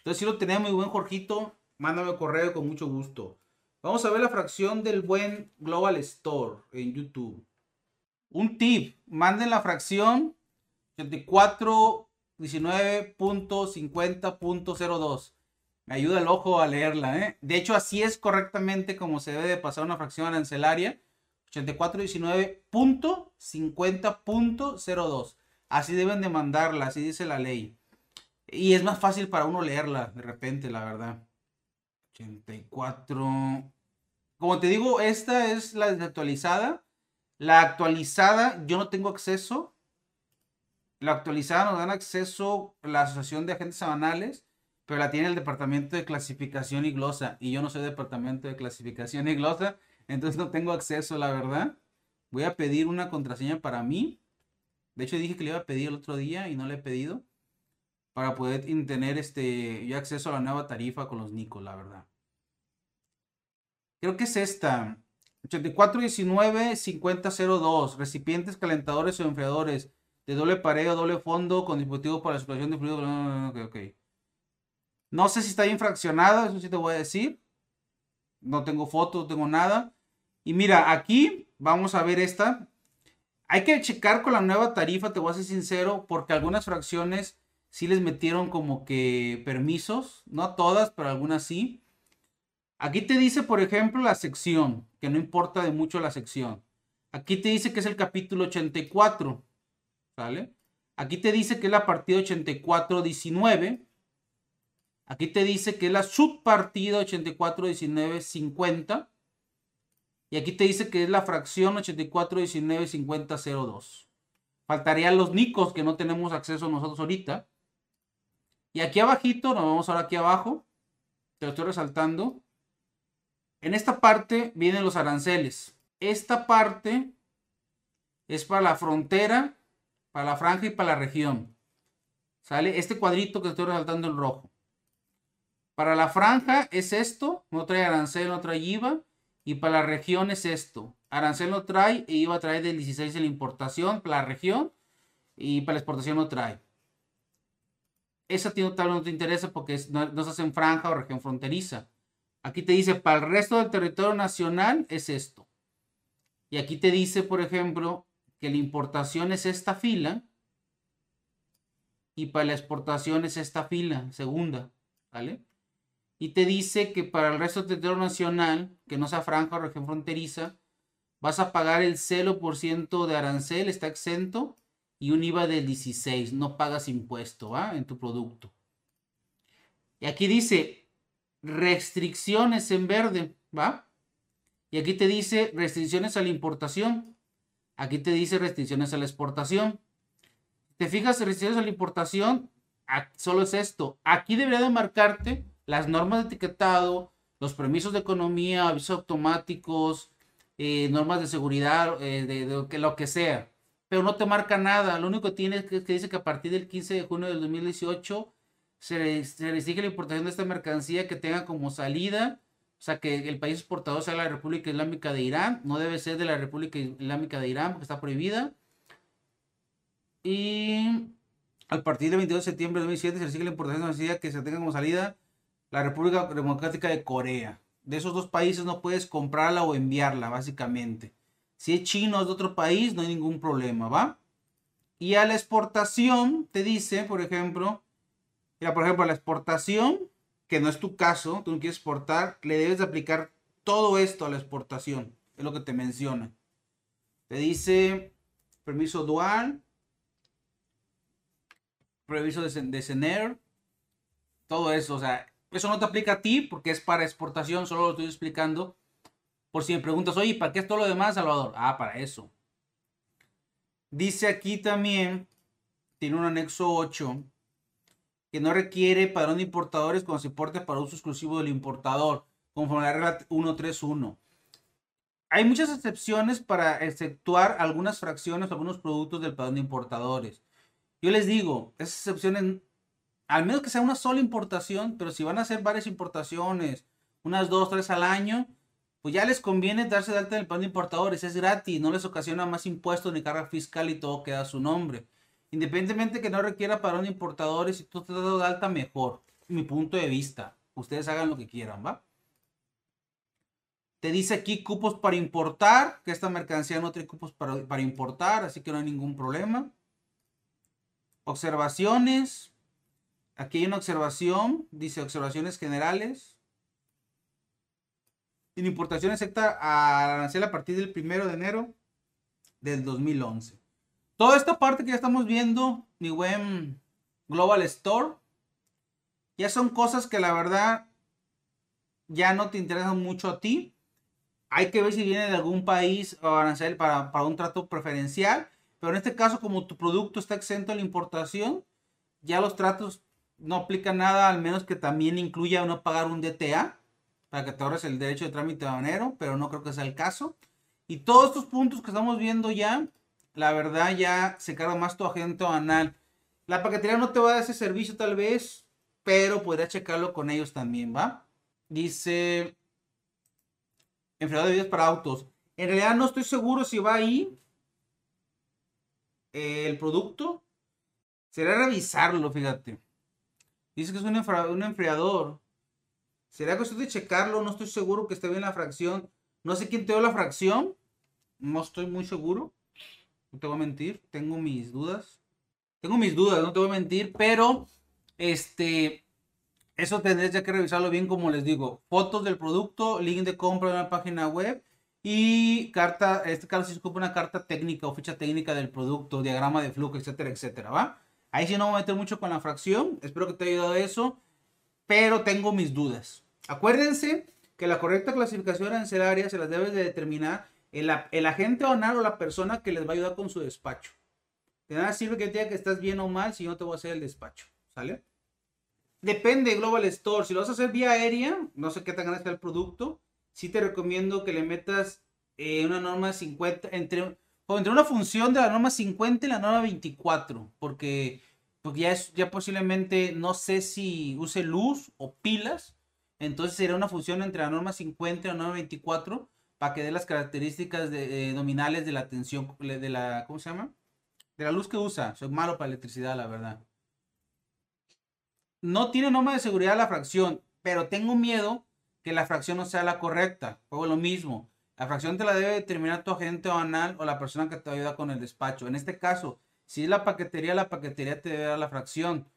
Entonces, si lo tenemos, muy buen Jorgito, mándame correo con mucho gusto. Vamos a ver la fracción del buen Global Store en YouTube. Un tip, manden la fracción 8419.50.02. Me ayuda el ojo a leerla, ¿eh? De hecho, así es correctamente como se debe de pasar una fracción arancelaria. 8419.50.02. Así deben de mandarla, así dice la ley. Y es más fácil para uno leerla de repente, la verdad. 84. Como te digo, esta es la desactualizada. La actualizada, yo no tengo acceso. La actualizada nos dan acceso la Asociación de Agentes Sabanales, pero la tiene el Departamento de Clasificación y Glosa. Y yo no soy Departamento de Clasificación y Glosa, entonces no tengo acceso, la verdad. Voy a pedir una contraseña para mí de hecho, dije que le iba a pedir el otro día y no le he pedido. Para poder tener este, yo acceso a la nueva tarifa con los Nicos, la verdad. Creo que es esta. 8419-5002. Recipientes, calentadores o enfriadores de doble pared o doble fondo con dispositivos para la circulación de fluido. Ok, ok. No sé si está bien fraccionado, eso sí te voy a decir. No tengo fotos, no tengo nada. Y mira, aquí vamos a ver esta. Hay que checar con la nueva tarifa, te voy a ser sincero, porque algunas fracciones sí les metieron como que permisos, no a todas, pero algunas sí. Aquí te dice, por ejemplo, la sección, que no importa de mucho la sección. Aquí te dice que es el capítulo 84, ¿sale? Aquí te dice que es la partida 84-19. Aquí te dice que es la subpartida 84-19-50. Y aquí te dice que es la fracción 84195002. Faltarían los nicos que no tenemos acceso nosotros ahorita. Y aquí abajito, nos vamos ahora aquí abajo. Te lo estoy resaltando. En esta parte vienen los aranceles. Esta parte es para la frontera, para la franja y para la región. ¿Sale? Este cuadrito que estoy resaltando en rojo. Para la franja es esto, no trae arancel, no trae IVA. Y para la región es esto. Arancel no trae e IVA trae del 16 en la importación para la región. Y para la exportación no trae. Esa tal vez no te interesa porque no, se hace en franja o región fronteriza. Aquí te dice, para el resto del territorio nacional es esto. Y aquí te dice, por ejemplo, que la importación es esta fila y para la exportación es esta fila, segunda, ¿vale? Y te dice que para el resto del territorio nacional, que no sea franja o región fronteriza, vas a pagar el 0% de arancel, está exento, y un IVA del 16, no pagas impuesto. En tu producto. Y aquí dice restricciones en verde, ¿va? Y aquí te dice restricciones a la importación. Aquí te dice restricciones a la exportación. ¿Te fijas? Restricciones a la importación, solo es esto. Aquí debería de marcarte las normas de etiquetado, los permisos de economía, avisos automáticos, eh, normas de seguridad, eh, de, lo que sea. Pero no te marca nada. Lo único que tiene es que, dice que a partir del 15 de junio del 2018 se, se restringe la importación de esta mercancía que tenga como salida o sea, que el país exportador sea la República Islámica de Irán. No debe ser de la República Islámica de Irán porque está prohibida. Y a partir del 22 de septiembre de 2007 se sigue la importación de que se tenga como salida la República Democrática de Corea. De esos dos países no puedes comprarla o enviarla, básicamente. Si es chino o de otro país, no hay ningún problema, ¿va? Y a la exportación te dice, por ejemplo, mira, por ejemplo, a la exportación que no es tu caso, tú no quieres exportar, le debes de aplicar todo esto a la exportación. Es lo que te menciona. Te dice permiso dual, permiso de, de todo eso. O sea, eso no te aplica a ti porque es para exportación, solo lo estoy explicando. Por si me preguntas, oye, ¿para qué es todo lo demás, Salvador? Ah, para eso. Dice aquí también, tiene un anexo 8, que no requiere padrón de importadores cuando se importe para uso exclusivo del importador, conforme a la regla 131. Hay muchas excepciones para exceptuar algunas fracciones, algunos productos del padrón de importadores. Yo les digo, esas excepciones, al menos que sea una sola importación, pero si van a hacer varias importaciones, unas dos, tres al año, pues ya les conviene darse de alta en el padrón de importadores, es gratis, no les ocasiona más impuestos ni carga fiscal y todo queda a su nombre. Independientemente que no requiera parón de importadores, si tú te das de alta, mejor. Mi punto de vista. Ustedes hagan lo que quieran, ¿va? Te dice aquí cupos para importar, que esta mercancía no tiene cupos para, para importar, así que no hay ningún problema. Observaciones. Aquí hay una observación, dice observaciones generales. En importación excepta a arancel a partir del primero de enero del 2011. Toda esta parte que ya estamos viendo, mi buen Global Store, ya son cosas que la verdad ya no te interesan mucho a ti. Hay que ver si viene de algún país o arancel para, para un trato preferencial. Pero en este caso, como tu producto está exento a la importación, ya los tratos no aplican nada, al menos que también incluya no pagar un DTA para que te ahorres el derecho de trámite banero, pero no creo que sea el caso. Y todos estos puntos que estamos viendo ya la verdad ya se carga más tu agente anal. La paquetería no te va a dar ese servicio tal vez, pero podría checarlo con ellos también, ¿va? Dice, enfriador de bebidas para autos. En realidad no estoy seguro si va ahí eh, el producto. Será revisarlo, fíjate. Dice que es un enfriador. Será cuestión de checarlo. No estoy seguro que esté bien la fracción. No sé quién te dio la fracción. No estoy muy seguro. No te voy a mentir, tengo mis dudas. Tengo mis dudas, no te voy a mentir, pero este, eso tendrías ya que revisarlo bien, como les digo. Fotos del producto, link de compra en la página web y carta, este caso se ocupa una carta técnica o ficha técnica del producto, diagrama de flujo, etcétera, etcétera, ¿va? Ahí sí no me voy a mucho con la fracción, espero que te haya ayudado eso, pero tengo mis dudas. Acuérdense que la correcta clasificación arancelaria se las debes de determinar el, agente aduanal o la persona que les va a ayudar con su despacho. De nada sirve que te diga que estás bien o mal si no te voy a hacer el despacho. ¿Sale? Depende de Global Store. Si lo vas a hacer vía aérea, no sé qué tan grande está el producto. Sí te recomiendo que le metas eh, una norma 50, entre, entre una función de la norma 50 y la norma 24. Porque, porque ya, es, ya posiblemente no sé si use luz o pilas. Entonces sería una función entre la norma 50 y la norma 24 para que dé las características de, eh, nominales de la tensión, de la, ¿cómo se llama? De la luz que usa. Soy malo para electricidad, la verdad. No tiene norma de seguridad la fracción, pero tengo miedo que la fracción no sea la correcta. O lo mismo. La fracción te la debe determinar tu agente banal o la persona que te ayuda con el despacho. En este caso, si es la paquetería, la paquetería te dar la fracción.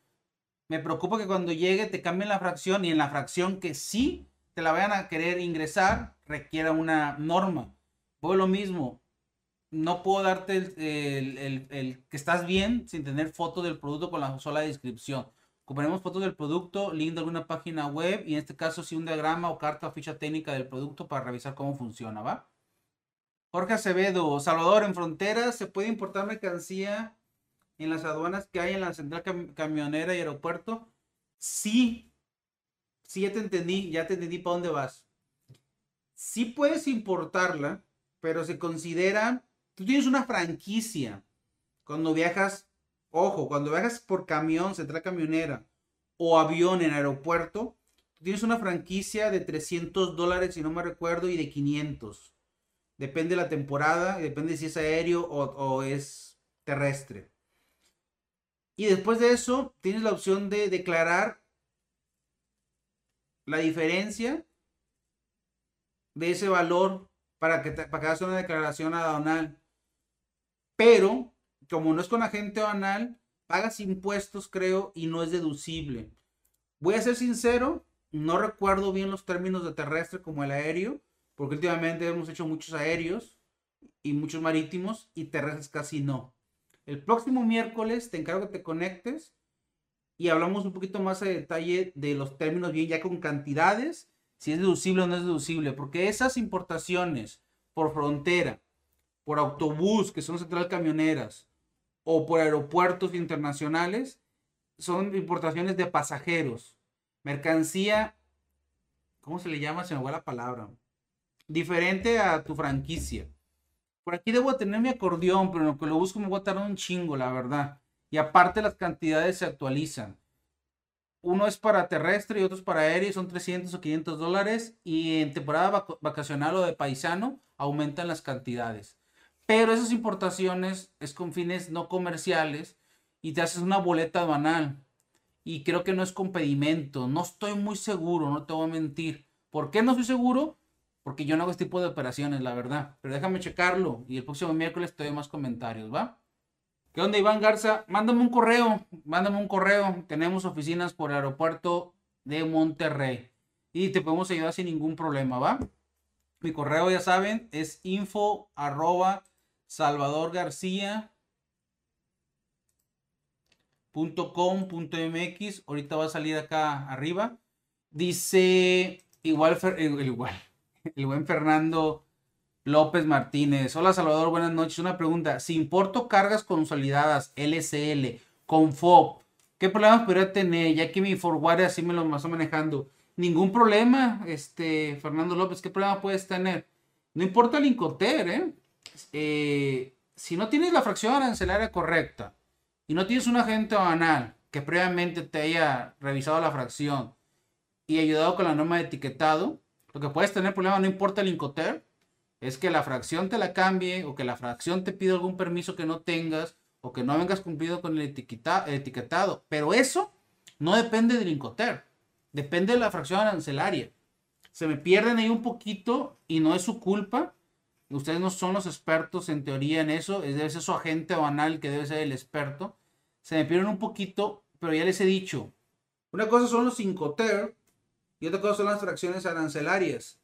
Me preocupa que cuando llegue te cambien la fracción y en la fracción que sí te la vayan a querer ingresar requiera una norma. Pues lo mismo, no puedo darte el, que estás bien sin tener foto del producto con la sola descripción. Ocuparemos fotos del producto, link alguna página web y en este caso sí un diagrama o carta o ficha técnica del producto para revisar cómo funciona, ¿va? Jorge Acevedo, Salvador, en fronteras se puede importar mercancía en las aduanas que hay en la central camionera y aeropuerto. Sí, sí, ya te entendí, ya te entendí para dónde vas. Sí puedes importarla, pero se considera, tú tienes una franquicia cuando viajas, ojo, cuando viajas por camión, central camionera o avión en aeropuerto, tú tienes una franquicia de 300 dólares, si no me recuerdo, y de 500. Depende de la temporada, depende si es aéreo o, o es terrestre. Y después de eso, tienes la opción de declarar la diferencia de ese valor para que, para que hagas una declaración aduanal. Pero, como no es con agente aduanal, pagas impuestos, creo, y no es deducible. Voy a ser sincero, no recuerdo bien los términos de terrestre como el aéreo, porque últimamente hemos hecho muchos aéreos y muchos marítimos y terrestres casi no. El próximo miércoles te encargo que te conectes y hablamos un poquito más a detalle de los términos bien ya con cantidades, si es deducible o no es deducible, porque esas importaciones por frontera, por autobús, que son central camioneras, o por aeropuertos internacionales, son importaciones de pasajeros, mercancía, ¿cómo se le llama? Se me va la palabra. Diferente a tu franquicia. Por aquí debo tener mi acordeón, pero en lo que lo busco me voy a tardar un chingo, la verdad. Y aparte las cantidades se actualizan. Uno es para terrestre y otro es para aéreo, son 300 o 500 dólares. Y en temporada vacacional o de paisano aumentan las cantidades. Pero esas importaciones es con fines no comerciales y te haces una boleta aduanal. Y creo que no es con pedimento. No estoy muy seguro, no te voy a mentir. ¿Por qué no estoy seguro? Porque yo no hago este tipo de operaciones, la verdad. Pero déjame checarlo y el próximo miércoles te doy más comentarios, ¿va? ¿Qué onda, Iván Garza? Mándame un correo, mándame un correo. Tenemos oficinas por el aeropuerto de Monterrey y te podemos ayudar sin ningún problema, ¿va? Mi correo, ya saben, es info arroba. Ahorita va a salir acá arriba. Dice igual, igual, el buen Fernando López Martínez. Hola Salvador, buenas noches. Una pregunta. Si importo cargas consolidadas LCL con FOB, ¿qué problemas podría tener? Ya que mi forwarder así me lo estoy manejando. Ningún problema, este, Fernando López. ¿Qué problema puedes tener? No importa el Incoter, ¿eh? ¿eh? Si no tienes la fracción arancelaria correcta y no tienes un agente banal que previamente te haya revisado la fracción y ayudado con la norma de etiquetado, lo que puedes tener problema no importa el Incoter, es que la fracción te la cambie o que la fracción te pida algún permiso que no tengas o que no vengas cumplido con el, etiquetado. Pero eso no depende del Incoter, depende de la fracción arancelaria. Se me pierden ahí un poquito y no es su culpa. Ustedes no son los expertos en teoría en eso, es debe ser su agente banal que debe ser el experto. Se me pierden un poquito, pero ya les he dicho. Una cosa son los Incoter y otra cosa son las fracciones arancelarias.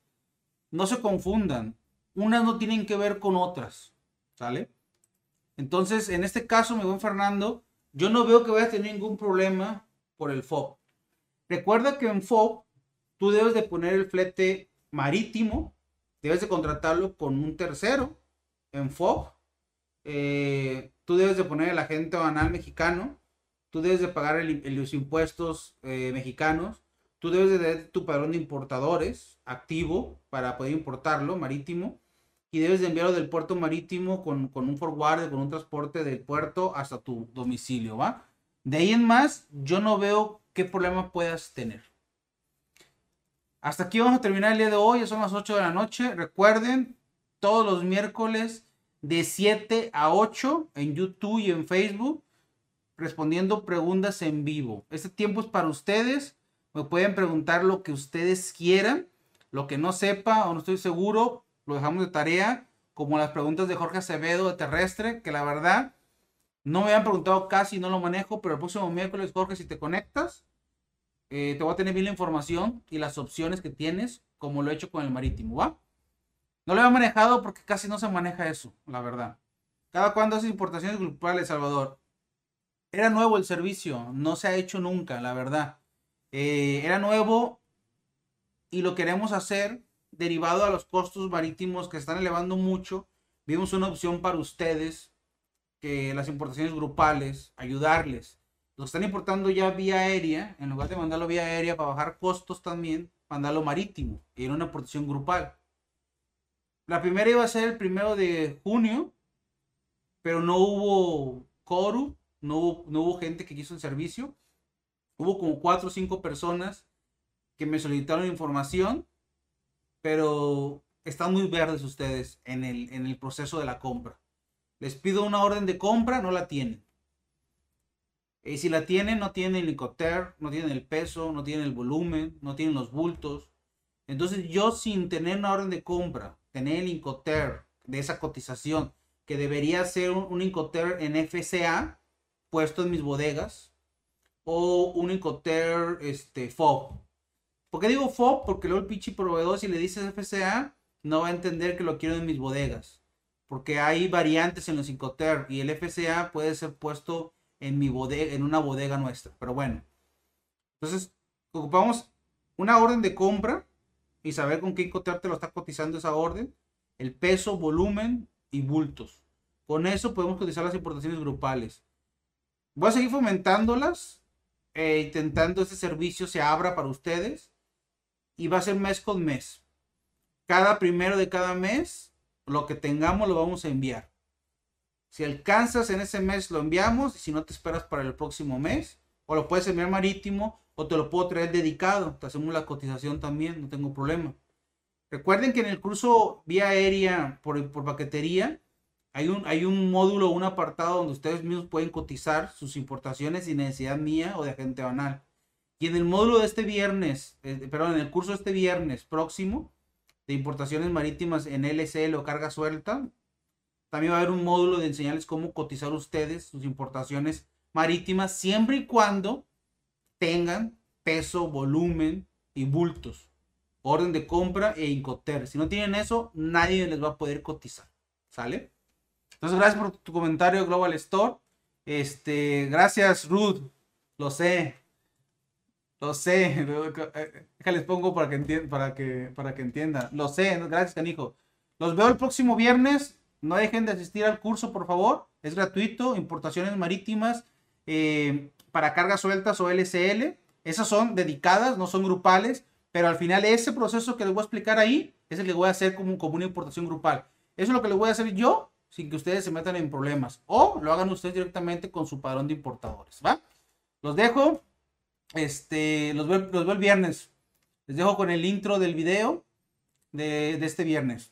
No se confundan unas no tienen que ver con otras, ¿sale? Entonces, en este caso, mi buen Fernando, yo no veo que vaya a tener ningún problema por el FOB. Recuerda que en FOB tú debes de poner el flete marítimo, debes de contratarlo con un tercero en FOB. Eh, tú debes de poner el agente banal mexicano. Tú debes de pagar los impuestos eh, mexicanos. Tú debes de tener tu padrón de importadores activo para poder importarlo marítimo. Y debes de enviarlo del puerto marítimo con, con un forward, con un transporte del puerto hasta tu domicilio, ¿va? De ahí en más, yo no veo qué problema puedas tener. Hasta aquí vamos a terminar el día de hoy, ya son las 8 de la noche. Recuerden, todos los miércoles de 7 a 8 en YouTube y en Facebook, respondiendo preguntas en vivo. Este tiempo es para ustedes. Me pueden preguntar lo que ustedes quieran. Lo que no sepa o no estoy seguro, lo dejamos de tarea. Como las preguntas de Jorge Acevedo de Terrestre, que la verdad no me habían preguntado casi, no lo manejo, pero el próximo miércoles, Jorge, si te conectas, eh, te voy a tener bien la información y las opciones que tienes, como lo he hecho con el marítimo, ¿va? No lo he manejado porque casi no se maneja eso, la verdad. Cada cuando haces importaciones grupales, Salvador. Era nuevo el servicio, no se ha hecho nunca, la verdad. Eh, era nuevo y lo queremos hacer derivado a los costos marítimos que están elevando mucho. Vimos una opción para ustedes, que las importaciones grupales, ayudarles lo están importando ya vía aérea, en lugar de mandarlo vía aérea para bajar costos también, mandarlo marítimo y en una importación grupal. La primera iba a ser el primero de junio, pero no hubo coro, no no hubo gente que quiso el servicio. Hubo como cuatro o cinco personas que me solicitaron información, pero están muy verdes ustedes en el, en el proceso de la compra. Les pido una orden de compra, no la tienen. Y si la tienen, no tienen el no tienen el peso, no tienen el volumen, no tienen los bultos. Entonces yo sin tener una orden de compra, tener el Incoterm de esa cotización, que debería ser un, Incoterm en FCA, puesto en mis bodegas, o un Incoterm este, FOB. ¿Por qué digo FOB? Porque luego el pichi proveedor, si le dices FCA, no va a entender que lo quiero en mis bodegas. Porque hay variantes en los Incoterm y el FCA puede ser puesto en mi bodega, en una bodega nuestra. Pero bueno. Entonces, ocupamos una orden de compra y saber con qué Incoterm te lo está cotizando esa orden. El peso, volumen y bultos. Con eso podemos cotizar las importaciones grupales. Voy a seguir fomentándolas. E intentando este servicio se abra para ustedes. Y va a ser mes con mes. Cada primero de cada mes, lo que tengamos lo vamos a enviar. Si alcanzas en ese mes, lo enviamos. Y si no te esperas para el próximo mes, o lo puedes enviar marítimo, o te lo puedo traer dedicado. Te hacemos la cotización también, no tengo problema. Recuerden que en el curso vía aérea por, por paquetería, hay un, hay un módulo, un apartado donde ustedes mismos pueden cotizar sus importaciones sin necesidad mía o de agente banal. Y en el módulo de este viernes, eh, perdón, en el curso de este viernes próximo de importaciones marítimas en LCL o carga suelta, también va a haber un módulo de enseñarles cómo cotizar ustedes sus importaciones marítimas siempre y cuando tengan peso, volumen y bultos. Orden de compra e Incoter. Si no tienen eso, nadie les va a poder cotizar. ¿Sale? Entonces, gracias por tu comentario, Global Store. Este, gracias, Ruth. Lo sé. Lo sé. Déjales pongo para que, para que, para que entiendan. Lo sé. Gracias, canijo. Los veo el próximo viernes. No dejen de asistir al curso, por favor. Es gratuito. Importaciones marítimas eh, para cargas sueltas o LCL. Esas son dedicadas, no son grupales. Pero al final ese proceso que les voy a explicar ahí es el que voy a hacer como, como una importación grupal. Eso es lo que les voy a hacer yo sin que ustedes se metan en problemas. O lo hagan ustedes directamente con su padrón de importadores. ¿Va? Los dejo. Este, los veo, los veo el viernes. Les dejo con el intro del video de, de este viernes.